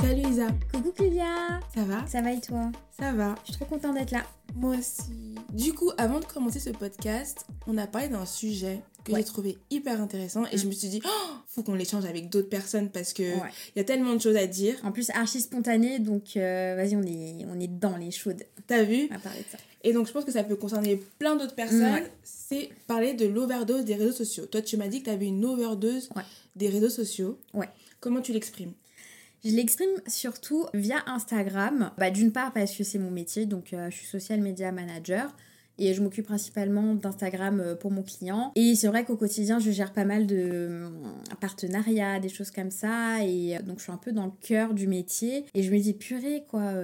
Salut Isa, Coucou Clélia ça va? Ça va et toi? Ça va. Je suis trop contente d'être là. Moi aussi. Du coup, avant de commencer ce podcast, on a parlé d'un sujet que Ouais. j'ai trouvé hyper intéressant et je me suis dit, oh, faut qu'on l'échange avec d'autres personnes parce que il Ouais. y a tellement de choses à dire. En plus, archi spontané, donc euh, vas-y, on est, on est dans les chaudes T'as vu? À parler de ça. Et donc, je pense que ça peut concerner plein d'autres personnes. Ouais. C'est parler de l'overdose des réseaux sociaux. Toi, tu m'as dit que tu avais une overdose des réseaux sociaux. Ouais. Comment tu l'exprimes? Je l'exprime surtout via Instagram. Bah, D'une part parce que c'est mon métier, donc euh, je suis social media manager. Et je m'occupe principalement d'Instagram euh, pour mon client. Et c'est vrai qu'au quotidien, je gère pas mal de euh, partenariats, des choses comme ça. Et donc, je suis un peu dans le cœur du métier. Et je me dis, purée, quoi,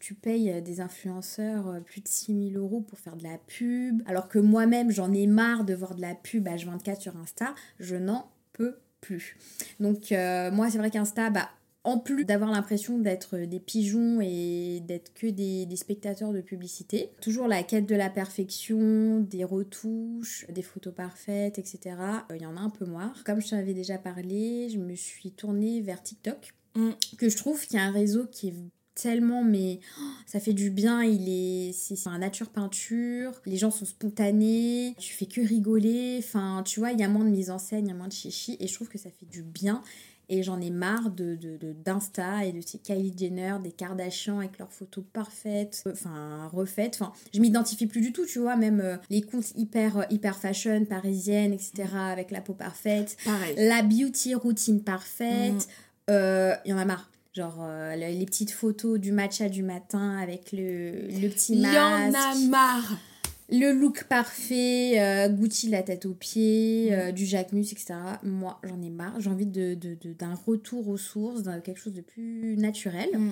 tu payes des influenceurs plus de 6000 euros pour faire de la pub. Alors que moi-même, j'en ai marre de voir de la pub H24 sur Insta. Je n'en peux plus. Donc, moi, c'est vrai qu'Insta, bah, en plus d'avoir l'impression d'être des pigeons et d'être que des, des spectateurs de publicité, toujours la quête de la perfection, des retouches, des photos parfaites, etc. Euh, Il y en a un peu marre. Comme je t'en avais déjà parlé, je me suis tournée vers TikTok, Mm. que je trouve qu'il y a un réseau qui est tellement mais oh, ça fait du bien. Il est c'est c'est un nature peinture. Les gens sont spontanés. Tu fais que rigoler. Enfin tu vois il y a moins de mise en scène il y a moins de chichi. Et je trouve que ça fait du bien et j'en ai marre de d'Insta et de ces Kylie Jenner, des Kardashians avec leurs photos parfaites, euh, enfin refaites. Enfin, je m'identifie plus du tout, tu vois, même euh, les comptes hyper, euh, hyper fashion, parisienne, etc., avec la peau parfaite, Pareil. la beauty routine parfaite. Mm. Euh, Il y en a marre. Genre euh, le- les petites photos du matcha du matin avec le, le petit Il y en masque. a marre. Le look parfait, euh, Gucci la tête aux pieds, euh, du Jacquemus, etc. Moi, j'en ai marre. J'ai envie de, de- de- d'un retour aux sources, d'un quelque chose de plus naturel. Mm.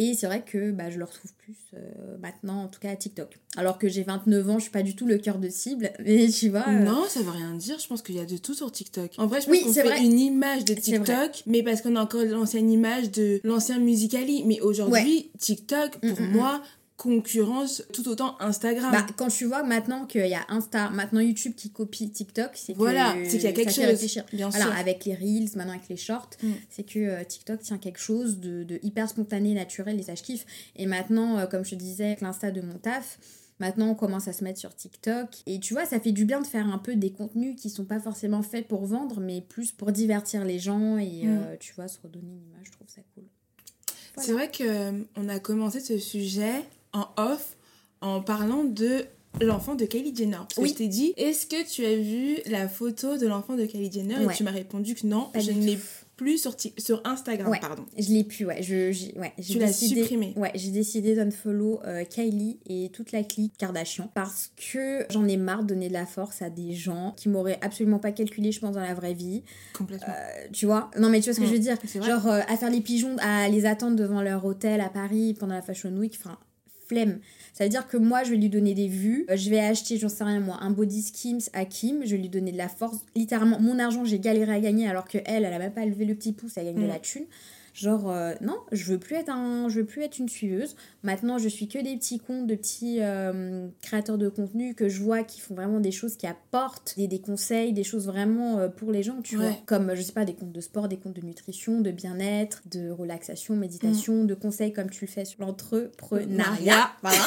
Et c'est vrai que bah, je le retrouve plus euh, maintenant, en tout cas à TikTok. Alors que j'ai 29 ans, je suis pas du tout le cœur de cible. Mais tu vois. euh, Non, ça veut rien dire. Je pense qu'il y a de tout sur TikTok. En vrai, je pense Oui, qu'on fait vrai. une image de. TikTok, mais parce qu'on a encore l'ancienne image de l'ancien Musicali. Mais aujourd'hui, TikTok, pour Mm, mm, mm. moi, concurrence tout autant Instagram. Bah, quand tu vois maintenant qu'il y a Insta, maintenant YouTube qui copie TikTok, c'est que voilà, c'est qu'il y a quelque chose. réfléchir. Bien sûr. avec les Reels, maintenant avec les shorts, Mm. c'est que euh, TikTok tient quelque chose de, de hyper spontané, naturel, et ça je kiffe. Et maintenant, euh, comme je te disais, avec l'Insta de mon taf, maintenant on commence à se mettre sur TikTok. Et tu vois, ça fait du bien de faire un peu des contenus qui sont pas forcément faits pour vendre, mais plus pour divertir les gens et Mm. euh, tu vois, se redonner une image, je trouve ça cool. C'est vrai que euh, on a commencé ce sujet en off en parlant de l'enfant de Kylie Jenner. Parce que je t'ai dit, est-ce que tu as vu la photo de l'enfant de Kylie Jenner Ouais. Et tu m'as répondu que non, Pas je ne l'ai plus sur, sur Instagram, Ouais. pardon. Je l'ai pu, ouais. Je, j'ai- ouais Tu l'as supprimé. Ouais, j'ai décidé d'unfollow euh, Kylie et toute la clique Kardashian parce que j'en ai marre de donner de la force à des gens qui m'auraient absolument pas calculé, je pense, dans la vraie vie. Complètement. Euh, tu vois? Non, mais tu vois ce que Mm, je veux dire. Genre, euh, à faire les pigeons, à les attendre devant leur hôtel à Paris pendant la Fashion Week, enfin, flemme. Ça veut dire que moi, je vais lui donner des vues. Euh, Je vais acheter, j'en sais rien moi, un body skims à Kim. Je vais lui donner de la force. Littéralement, mon argent, j'ai galéré à gagner alors que elle, elle a même pas levé le petit pouce, elle gagne de Mm. la thune. Genre, euh, non, je veux plus être un, je veux plus être une suiveuse. Maintenant, je suis que des petits comptes de petits euh, créateurs de contenu que je vois qui font vraiment des choses qui apportent des, des conseils, des choses vraiment euh, pour les gens, tu Ouais. vois. Comme, je sais pas, des comptes de sport, des comptes de nutrition, de bien-être, de relaxation, méditation, de conseils comme tu le fais sur l'entrepreneuriat. Voilà.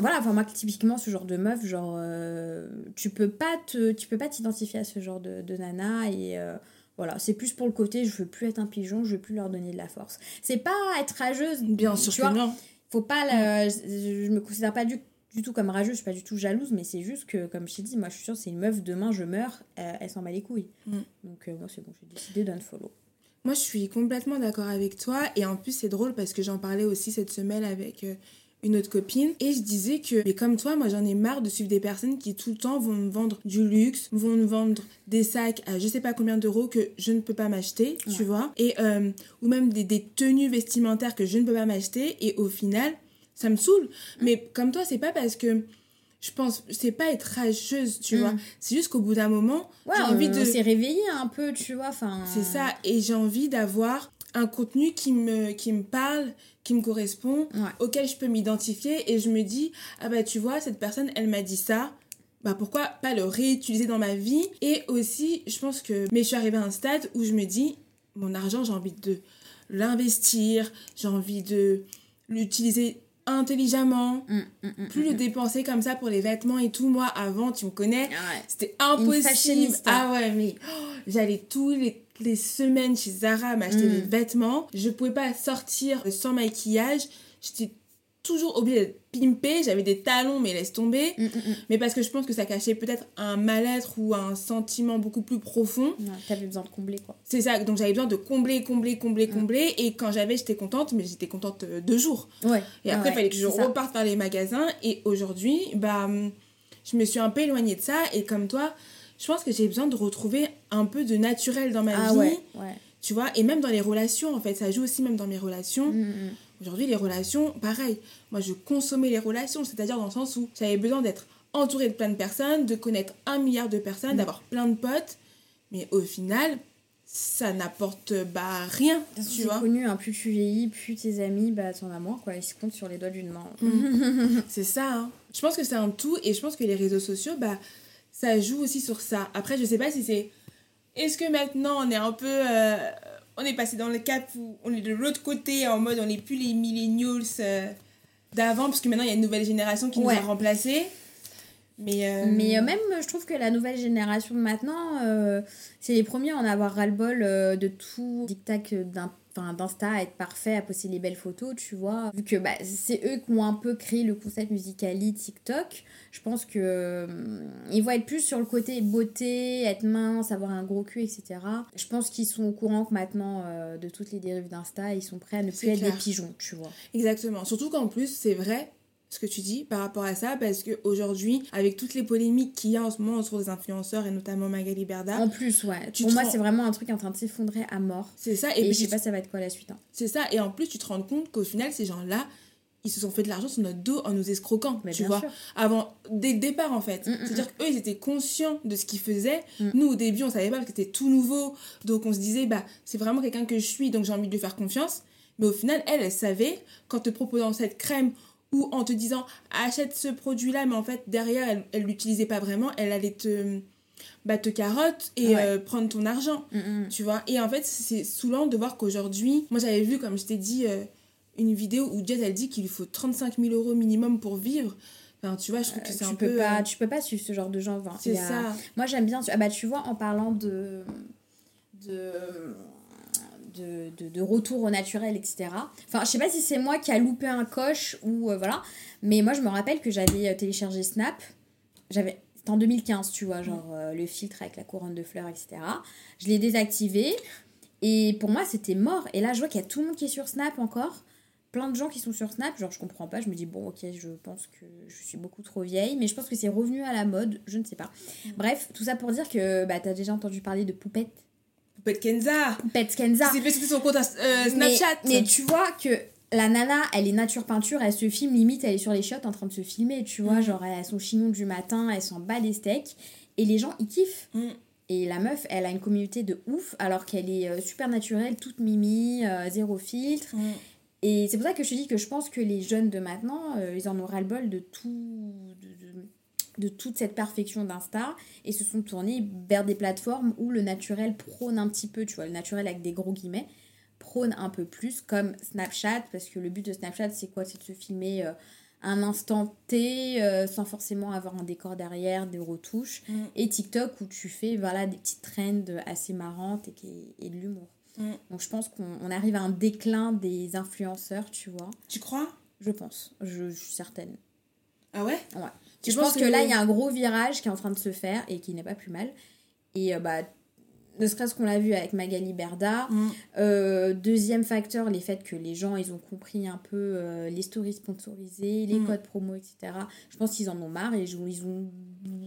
Voilà, enfin moi typiquement ce genre de meuf, genre euh, tu peux pas te, tu peux pas t'identifier à ce genre de, de nana et euh, voilà, c'est plus pour le côté je veux plus être un pigeon, je veux plus leur donner de la force. C'est pas être rageuse, Bien sûr que non. faut pas la- je, je me considère pas du, du tout comme rageuse, je suis pas du tout jalouse, mais c'est juste que comme je t'ai dit, moi je suis sûre c'est une meuf demain je meurs, euh, elle s'en bat les couilles. Mm. Donc euh, moi c'est bon, j'ai décidé d'unfollow. Moi, je suis complètement d'accord avec toi. Et en plus, c'est drôle parce que j'en parlais aussi cette semaine avec euh, une autre copine. Et je disais que, mais comme toi, moi, j'en ai marre de suivre des personnes qui tout le temps vont me vendre du luxe, vont me vendre des sacs à je sais pas combien d'euros que je ne peux pas m'acheter, tu vois. Et, euh, ou même des, des tenues vestimentaires que je ne peux pas m'acheter. Et au final, ça me saoule. Mais comme toi, c'est pas parce que. Je pense, c'est pas être rageuse, tu Mm. vois. C'est juste qu'au bout d'un moment, Ouais, j'ai on, envie de. s'est réveillé un peu, tu vois, enfin. C'est ça, et j'ai envie d'avoir un contenu qui me, qui me parle, qui me correspond, Ouais. auquel je peux m'identifier, et je me dis, ah bah tu vois, cette personne, elle m'a dit ça, bah pourquoi pas le réutiliser dans ma vie? Et aussi, je pense que, mais je suis arrivée à un stade où je me dis, mon argent, j'ai envie de l'investir, j'ai envie de l'utiliser intelligemment, Mm, mm, mm, plus le dépenser comme ça pour les vêtements et tout. Moi, avant, tu me connais, Ouais. c'était impossible. Ah ouais, mais oh, j'allais tous les, les semaines chez Zara m'acheter des vêtements. Je pouvais pas sortir sans maquillage. J'étais toujours obligée d'être pimpée. J'avais des talons, mais laisse tomber. Mm, mm, mm. Mais parce que je pense que ça cachait peut-être un mal-être ou un sentiment beaucoup plus profond. Non, T'avais besoin de combler quoi. C'est ça, donc j'avais besoin de combler, combler, combler, combler. Et quand j'avais, j'étais contente, mais j'étais contente euh, deux jours. Ouais. Et après, il Ouais, fallait que je reparte par les magasins. Et aujourd'hui, bah, je me suis un peu éloignée de ça. Et comme toi, je pense que j'ai besoin de retrouver un peu de naturel dans ma Ah vie. ouais, ouais. Tu vois, et même dans les relations, en fait, ça joue aussi même dans mes relations. Mm, mm. Aujourd'hui, les relations, pareil. Moi, je consommais les relations, c'est-à-dire dans le sens où j'avais besoin d'être entourée de plein de personnes, de connaître un milliard de personnes, Mm. d'avoir plein de potes. Mais au final, ça n'apporte bah, rien, façon, tu vois. connu, hein, plus tu vieillis, plus tes amis, bah t'en as moins quoi. Ils se comptent sur les doigts d'une main. C'est ça. hein. Je pense que c'est un tout et je pense que les réseaux sociaux, bah, ça joue aussi sur ça. Après, je sais pas si c'est. Est-ce que maintenant on est un peu. euh, On est passé dans le cap où on est de l'autre côté en mode on n'est plus les millennials euh, d'avant, parce que maintenant il y a une nouvelle génération qui Ouais. nous a remplacés. Mais. euh, Mais euh, même, je trouve que la nouvelle génération de maintenant, euh, c'est les premiers à en avoir ras-le-bol de tout dictat d'un enfin, d'Insta à être parfait, à poster les belles photos, tu vois. Vu que bah, c'est eux qui ont un peu créé le concept Musicali, TikTok, je pense que euh, ils vont être plus sur le côté beauté, être mince, avoir un gros cul, etc. Je pense qu'ils sont au courant que maintenant, euh, de toutes les dérives d'Insta, ils sont prêts à ne plus être des pigeons, tu vois. Exactement. Surtout qu'en plus, c'est vrai ce que tu dis par rapport à ça, parce qu'aujourd'hui, avec toutes les polémiques qu'il y a en ce moment autour des influenceurs, et notamment Magali Berda, En plus, ouais. Tu Pour moi, rends- c'est vraiment un truc en train de s'effondrer à mort. c'est ça. Et, Et, je sais tu- pas ça va être quoi la suite. hein. C'est ça, et en plus, tu te rends compte qu'au final, ces gens-là, ils se sont fait de l'argent sur notre dos en nous escroquant, Mais tu vois. sûr. Avant, dès le départ, en fait. Mm, mm, C'est-à-dire qu'eux, ils étaient conscients de ce qu'ils faisaient. Mm. Nous, au début, on savait pas parce que c'était tout nouveau. Donc, on se disait, bah, c'est vraiment quelqu'un que je suis, donc j'ai envie de lui faire confiance. Mais au final, elle, elle savait qu'en te proposant cette crème ou en te disant, achète ce produit-là, mais en fait, derrière, elle, elle l'utilisait pas vraiment, elle allait te, bah, te carotte et Ouais. euh, prendre ton argent Mm, mm. tu vois et en fait c'est saoulant de voir qu'aujourd'hui moi j'avais vu comme je t'ai dit euh, une vidéo où Jess elle dit qu'il lui faut 35 000 euros minimum pour vivre enfin tu vois je trouve que c'est tu un peux peu pas euh, tu peux pas suivre ce genre de gens enfin, c'est a- ça moi j'aime bien ah bah tu vois en parlant de de de, de, de retour au naturel etc enfin je sais pas si c'est moi qui a loupé un coche ou euh, voilà. Mais moi je me rappelle que j'avais euh, téléchargé Snap. J'avais c'était en 2015 tu vois genre euh, le filtre avec la couronne de fleurs etc je l'ai désactivé. Et pour moi c'était mort. Et là je vois qu'il y a tout le monde qui est sur Snap encore. Plein de gens qui sont sur Snap, genre je comprends pas, je me dis bon ok je pense que je suis beaucoup trop vieille, mais je pense que c'est revenu à la mode, je ne sais pas. Bref, tout ça pour dire que bah t'as déjà entendu parler de Poupette, Poupette Kenza Poupette Kenza. c'est fait c'était son compte euh, Snapchat mais tu vois que la nana, elle est nature peinture, elle se filme limite, elle est sur les shots en train de se filmer, tu vois, Mm. genre elle a son chignon du matin, elle s'en bat les steaks, et les gens ils kiffent. Mm. Et la meuf, elle a une communauté de ouf, alors qu'elle est euh, super naturelle, toute mimi, euh, zéro filtre. Mm. Et c'est pour ça que je te dis que je pense que les jeunes de maintenant, euh, ils en ont ras-le-bol de tout. De, de- toute cette perfection d'Insta et se sont tournés vers des plateformes où le naturel prône un petit peu, tu vois, le naturel avec des gros guillemets, prône un peu plus comme Snapchat, parce que le but de Snapchat, c'est quoi? C'est de se filmer euh, un instant T euh, sans forcément avoir un décor derrière, des retouches. Mm. Et TikTok où tu fais voilà, des petites trends assez marrantes et, de l'humour. Mm. Donc je pense qu'on on arrive à un déclin des influenceurs, tu vois. tu crois? Je pense, je, je suis certaine. Ah ouais? Ouais. Tu je pense que, là, il y a un gros virage qui est en train de se faire et qui n'est pas plus mal. Et euh, bah, ne serait-ce qu'on l'a vu avec Magali Berda. Mm. Euh, deuxième facteur, les faits que les gens, ils ont compris un peu euh, les stories sponsorisées, les Mm. codes promo, etc. Je pense qu'ils en ont marre et ils ont, ils ont,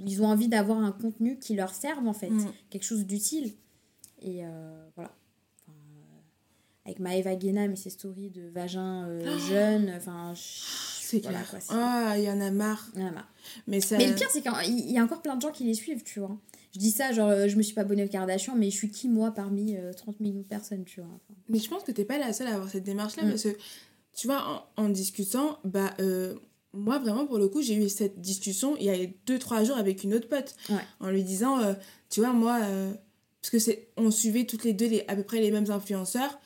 ils ont envie d'avoir un contenu qui leur serve, en fait. Mm. Quelque chose d'utile. Et voilà. Avec Maëva Guénam et ses stories de vagin euh, jeune, enfin... je- c'est voilà, clair ah il y en a marre il y en a marre. mais ça Mais le pire, c'est qu'il y a encore plein de gens qui les suivent, tu vois. Je dis ça, genre, euh, je me suis pas abonnée aux Kardashian, mais je suis qui, moi, parmi euh, 30 millions de personnes, tu vois. Enfin, Mais je pense que t'es pas la seule à avoir cette démarche-là Mm. parce que, tu vois, en, en discutant, bah, euh, moi vraiment pour le coup, j'ai eu cette discussion il y a 2-3 jours avec une autre pote Ouais. en lui disant, euh, tu vois, moi, parce que c'est, on suivait toutes les deux les, à peu près les mêmes influenceurs.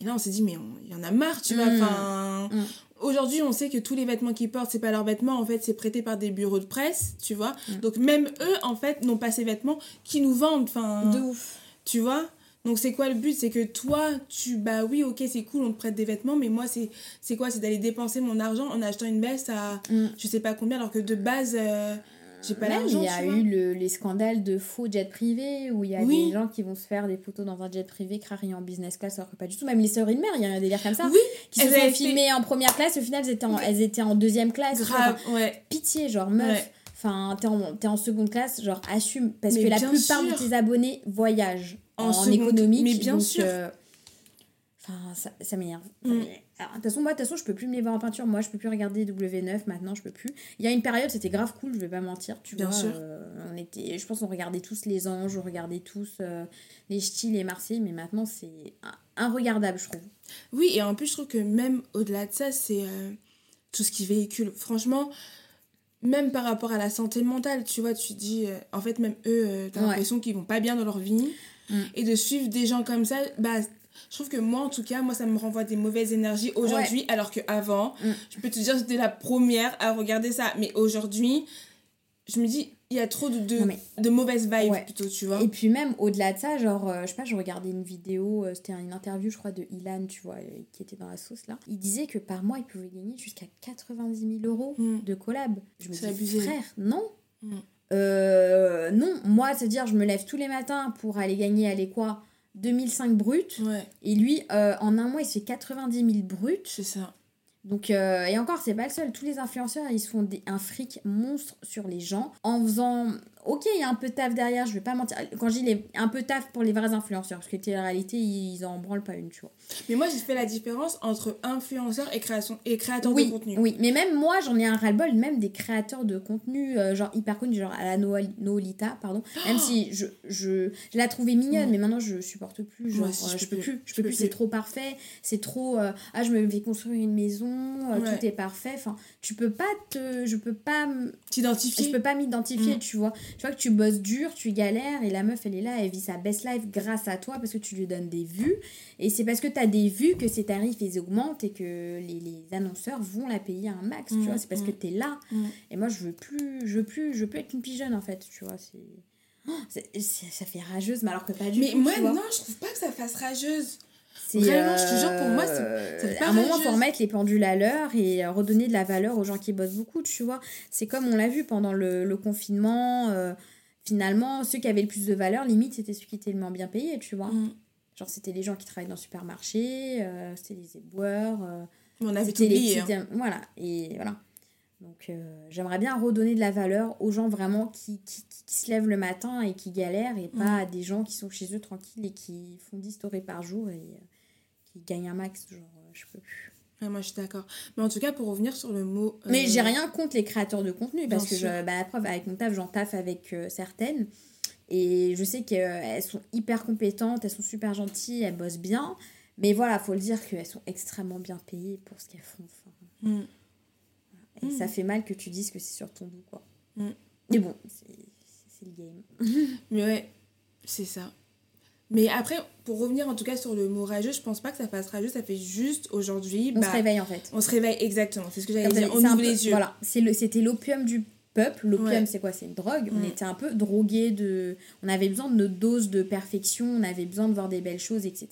Et là, on s'est dit, mais il y en a marre, tu vois. Mm. Enfin, Mm. Aujourd'hui, on sait que tous les vêtements qu'ils portent, c'est pas leurs vêtements, en fait, c'est prêté par des bureaux de presse, tu vois. Mm. Donc, même eux, en fait, n'ont pas ces vêtements qui nous vendent. Enfin, De ouf. tu vois donc c'est quoi le but? C'est que toi, tu bah oui, OK, c'est cool, on te prête des vêtements, mais moi c'est c'est quoi? C'est d'aller dépenser mon argent en achetant une veste à Mm. je sais pas combien alors que de base euh, j'ai pas l'argent, il y a eu le- les scandales de faux jets privés où il y a Oui. des gens qui vont se faire des photos dans un jet privé crarier en business class alors que pas du tout. Même les sœurs Inmer, il y a un délire comme ça. Oui, qui se sont filmées en première classe, au final elles étaient en, elles étaient en deuxième classe. grave, Enfin, ouais. pitié, genre meuf. Ouais. Enfin, t'es en, t'es en seconde classe, genre assume. Parce Mais que la plupart sûr. de tes abonnés voyagent En en, économique. mais bien donc, sûr. euh, Enfin, ça, ça m'énerve. Mm. De toute façon, moi, de toute façon, je peux plus me les voir en peinture. Moi, je peux plus regarder W9 maintenant, je peux plus. Il y a une période, c'était grave cool, je vais pas mentir. Tu Bien vois, sûr. euh, on était, je pense qu'on regardait tous les anges, on regardait tous euh, les ch'tis, les Marseillais, mais maintenant, c'est un- inregardable, je trouve. Oui, et en plus, je trouve que même au-delà de ça, c'est euh, tout ce qui véhicule. Franchement, même par rapport à la santé mentale, tu vois, tu dis, en fait, même eux, t'as Ouais. l'impression qu'ils vont pas bien dans leur vie. Mm. Et de suivre des gens comme ça, bah, je trouve que moi, en tout cas, moi, ça me renvoie des mauvaises énergies aujourd'hui, alors qu'avant, Mm. je peux te dire, j'étais la première à regarder ça. Mais aujourd'hui, je me dis, il y a trop de, de, Non, mais- de mauvaises vibes, Ouais. plutôt, tu vois. Et puis même au-delà de ça, genre, euh, je sais pas, je regardais une vidéo, euh, c'était une interview, je crois, de Ilan, tu vois, euh, qui était dans la sauce là. Il disait que par mois, il pouvait gagner jusqu'à 90 000 euros Mm. de collab. Je me C'est dis, frère, non. Mm. Euh, non, moi, c'est-à-dire, je me lève tous les matins pour aller gagner, aller quoi 2005 brut. Ouais, Et lui, euh, en un mois, il se fait 90 000 brut. c'est ça. Donc, euh, et encore, c'est pas le seul. Tous les influenceurs, ils se font des- un fric monstre sur les gens en faisant. Ok, il y a un peu de taf derrière, je vais pas mentir. Quand je dis les- un peu de taf pour les vrais influenceurs, parce que en réalité, ils en branlent pas une, tu vois. Mais moi, j'ai fait la différence entre influenceur et, création, et créateur oui, de contenu. oui, mais même moi, j'en ai un ras-le-bol, même des créateurs de contenu, euh, genre hyper connus, genre à la Noolita, pardon. Même si je, je, je la trouvais mignonne, mais maintenant je supporte plus. Genre, euh, je je peux plus. plus, je peux plus, c'est trop parfait, c'est trop. euh, ah, je me vais construire une maison, euh, Ouais. tout est parfait. Enfin, tu peux pas te. Je peux pas. T'identifier. Je peux pas m'identifier, Mm. tu vois. Tu vois que tu bosses dur, tu galères, et la meuf, elle est là, elle vit sa best life grâce à toi parce que tu lui donnes des vues. Et c'est parce que tu as des vues que ses tarifs, ils augmentent et que les, les annonceurs vont la payer un max, tu Mm, vois. C'est parce mm. que tu es là. Mm. Et moi, je veux plus, je veux plus, je veux plus être une pigeonne, en fait, tu vois. C'est... Oh, c'est- ça fait rageuse, mais alors que pas du Mais tout, moi, tu vois. non, je trouve pas que ça fasse rageuse. C'est, Vraiment, je te jure, pour moi, c'est- euh, à un moment, rageuse. faut remettre les pendules à l'heure et euh, redonner de la valeur aux gens qui bossent beaucoup, tu vois. C'est comme on l'a vu pendant le, le confinement. euh, finalement, ceux qui avaient le plus de valeur, limite, c'était ceux qui étaient le moins bien payés, tu vois. Mm. Genre, c'était les gens qui travaillent dans le supermarché, euh, c'était les éboueurs. euh, On avait c'était les oublié. hein. Voilà, et voilà. Donc, euh, j'aimerais bien redonner de la valeur aux gens vraiment qui, qui, qui- se lèvent le matin et qui galèrent et pas Mm. à des gens qui sont chez eux tranquilles et qui font 10 stories par jour et euh, qui gagnent un max. Genre, euh, je peux plus. Ouais, moi, je suis d'accord. Mais en tout cas, pour revenir sur le mot. Mais j'ai rien contre les créateurs de contenu parce que, je, bah, la preuve, avec mon taf, j'en taffe avec certaines. Et je sais qu'elles sont hyper compétentes, elles sont super gentilles, elles bossent bien. Mais voilà, faut le dire qu'elles sont extrêmement bien payées pour ce qu'elles font. Enfin, Mm. Et Mm. ça fait mal que tu dises que c'est sur ton dos, quoi. Mm. Mais bon, c'est le game. Mais ouais, c'est ça. Mais après, pour revenir en tout cas sur le mot rageux, je pense pas que ça fasse rageux, ça fait juste aujourd'hui. On bah, se réveille, en fait. On se réveille, exactement. C'est ce que j'allais dire. On ouvre peu- les yeux. Voilà, c'était l'opium du peuple. L'opium, Ouais. c'est quoi? C'est une drogue. On Mm. était un peu drogués de... On avait besoin de notre dose de perfection, on avait besoin de voir des belles choses, etc.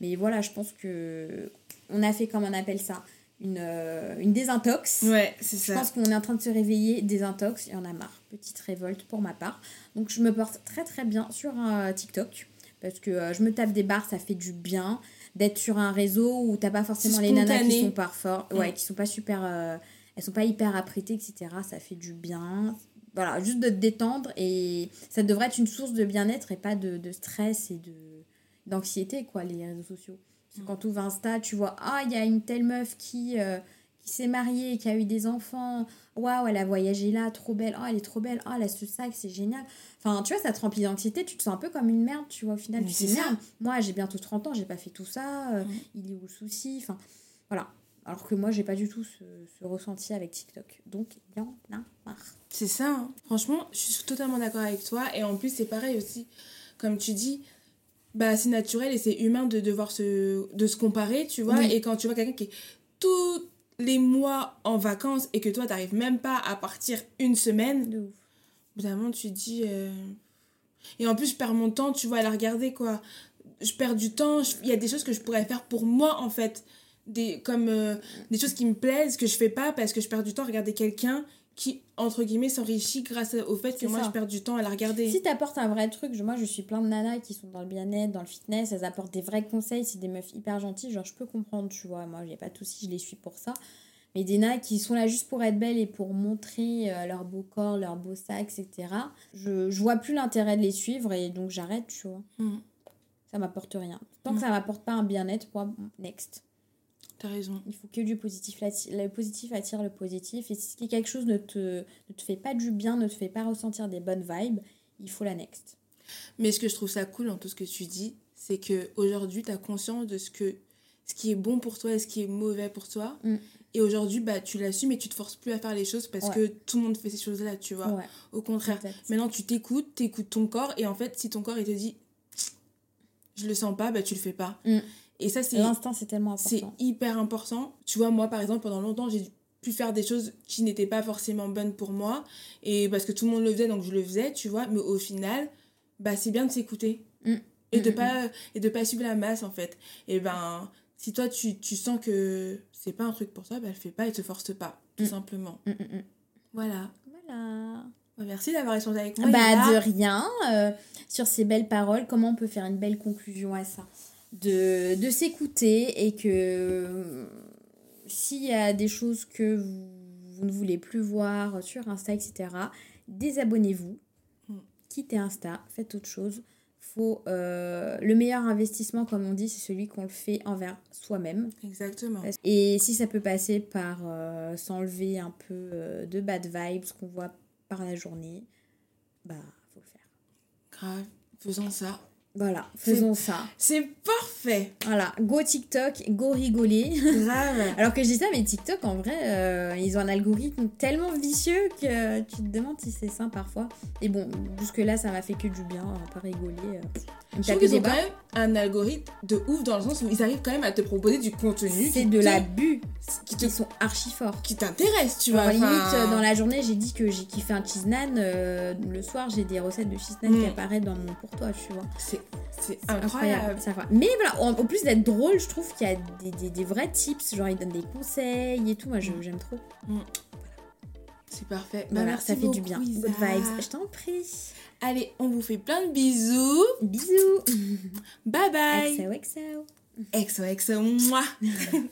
Mais voilà, je pense que on a fait, comme on appelle ça, une, euh, une désintox. Ouais, c'est Je ça. pense qu'on est en train de se réveiller, désintox, et on a marre. Petite révolte pour ma part. Donc je me porte très très bien sur un TikTok. Parce que euh, je me tape des barres, ça fait du bien. D'être sur un réseau où t'as pas forcément les nanas qui sont pas ouais, qui sont pas super. euh, elles sont pas hyper apprêtées, etc. Ça fait du bien. Voilà, juste de te détendre et ça devrait être une source de bien-être et pas de, de stress et de d'anxiété, quoi, les réseaux sociaux. Quand tu ouvres Insta, tu vois, ah, il y a une telle meuf qui, euh, qui s'est mariée, qui a eu des enfants. Waouh, elle a voyagé là, trop belle. Oh, elle est trop belle. Oh, elle a ce sac, c'est génial. Enfin, tu vois, ça te remplit d'anxiété. Tu te sens un peu comme une merde, tu vois, au final. Mais tu dis, merde, moi, j'ai bientôt 30 ans, j'ai pas fait tout ça. euh. Il est où le souci? Enfin, voilà. Alors que moi, j'ai pas du tout ce, ce ressenti avec TikTok. Donc, il y en a marre. C'est ça. hein. Franchement, je suis totalement d'accord avec toi. Et en plus, c'est pareil aussi. Comme tu dis, bah, c'est naturel et c'est humain de devoir se, de se comparer, tu vois. Oui. Et quand tu vois quelqu'un qui est tous les mois en vacances et que toi, t'arrives même pas à partir une semaine, De. Évidemment, tu dis. euh, Et en plus, je perds mon temps, tu vois, à la regarder, quoi. Je perds du temps. Il y a des choses que je pourrais faire pour moi, en fait. Des... Comme euh, des choses qui me plaisent, que je fais pas parce que je perds du temps à regarder quelqu'un qui, entre guillemets, s'enrichit grâce au fait que moi, ça. je perds du temps à la regarder. Si t'apportes un vrai truc, moi je suis plein de nanas qui sont dans le bien-être, dans le fitness, elles apportent des vrais conseils, c'est des meufs hyper gentilles, genre je peux comprendre, tu vois, moi j'ai pas de soucis, je les suis pour ça. Mais des nanas qui sont là juste pour être belles et pour montrer euh, leur beau corps, leur beau sac, etc. Je, je vois plus l'intérêt de les suivre et donc j'arrête, tu vois. Mm. Ça m'apporte rien. Tant que ça m'apporte pas un bien-être, moi, next. T'as raison. Il faut que du positif. Le positif attire le positif. Et si quelque chose ne te, ne te fait pas du bien, ne te fait pas ressentir des bonnes vibes, il faut la next. Mais ce que je trouve ça cool dans tout ce que tu dis, c'est que aujourd'hui tu as conscience de ce que ce qui est bon pour toi et ce qui est mauvais pour toi. Mm. Et aujourd'hui, bah, tu l'assumes et tu te forces plus à faire les choses parce Ouais. que tout le monde fait ces choses-là, tu vois. Ouais, Au contraire. Maintenant, tu t'écoutes, t'écoutes ton corps, et en fait, si ton corps il te dit je le sens pas, bah tu le fais pas. Mm. Et ça, c'est L'instinct, c'est tellement c'est important. hyper important. Tu vois, moi, par exemple, pendant longtemps, j'ai pu faire des choses qui n'étaient pas forcément bonnes pour moi, et parce que tout le monde le faisait, donc je le faisais, tu vois. Mais au final, bah c'est bien de s'écouter Mm. et de Mm, mm, pas et de pas suivre la masse en fait. Et ben, si toi tu, tu sens que c'est pas un truc pour toi, bah le fais pas et te force pas, tout simplement. Voilà. Voilà. Bah, Merci d'avoir échangé avec moi. Bah, de rien. euh, sur ces belles paroles, comment on peut faire une belle conclusion à ça? De, de s'écouter et que euh, s'il y a des choses que vous, vous ne voulez plus voir sur Insta, etc., désabonnez-vous. Mm. Quittez Insta, faites autre chose. Faut, euh, le meilleur investissement, comme on dit, c'est celui qu'on le fait envers soi-même. Exactement. Et si ça peut passer par euh, s'enlever un peu euh, de bad vibes qu'on voit par la journée, bah, faut le faire. Grave. Faisons ça. Voilà, faisons ça. C'est parfait. Voilà, go TikTok, go rigoler. Grave. Alors que je dis ça, mais TikTok, en vrai, euh, ils ont un algorithme tellement vicieux que tu te demandes si c'est sain parfois. Et bon, jusque-là, ça m'a fait que du bien, on va pas rigoler. euh, Je trouve qu'ils ont quand même un algorithme de ouf dans le sens où ils arrivent quand même à te proposer du contenu C'est de l'abus. qui te Ils sont archi forts. qui t'intéresse, tu vois. limite, enfin, euh, dans la journée, j'ai dit que j'ai kiffé un cheese naan. euh, le soir, j'ai des recettes de cheese naan Mm. qui apparaissent dans mon pour toi, tu vois. C'est incroyable. incroyable. Mais voilà, en, en plus d'être drôle, je trouve qu'il y a des, des- des vrais tips. Genre, ils donnent des conseils et tout. Moi, Mm. j'aime trop. C'est parfait. Bah, Voilà, merci ça fait du bien. Isa. Good vibes. Je t'en prie. Allez, on vous fait plein de bisous. Bisous. Bye bye. XOXO. Exo, exo, moi.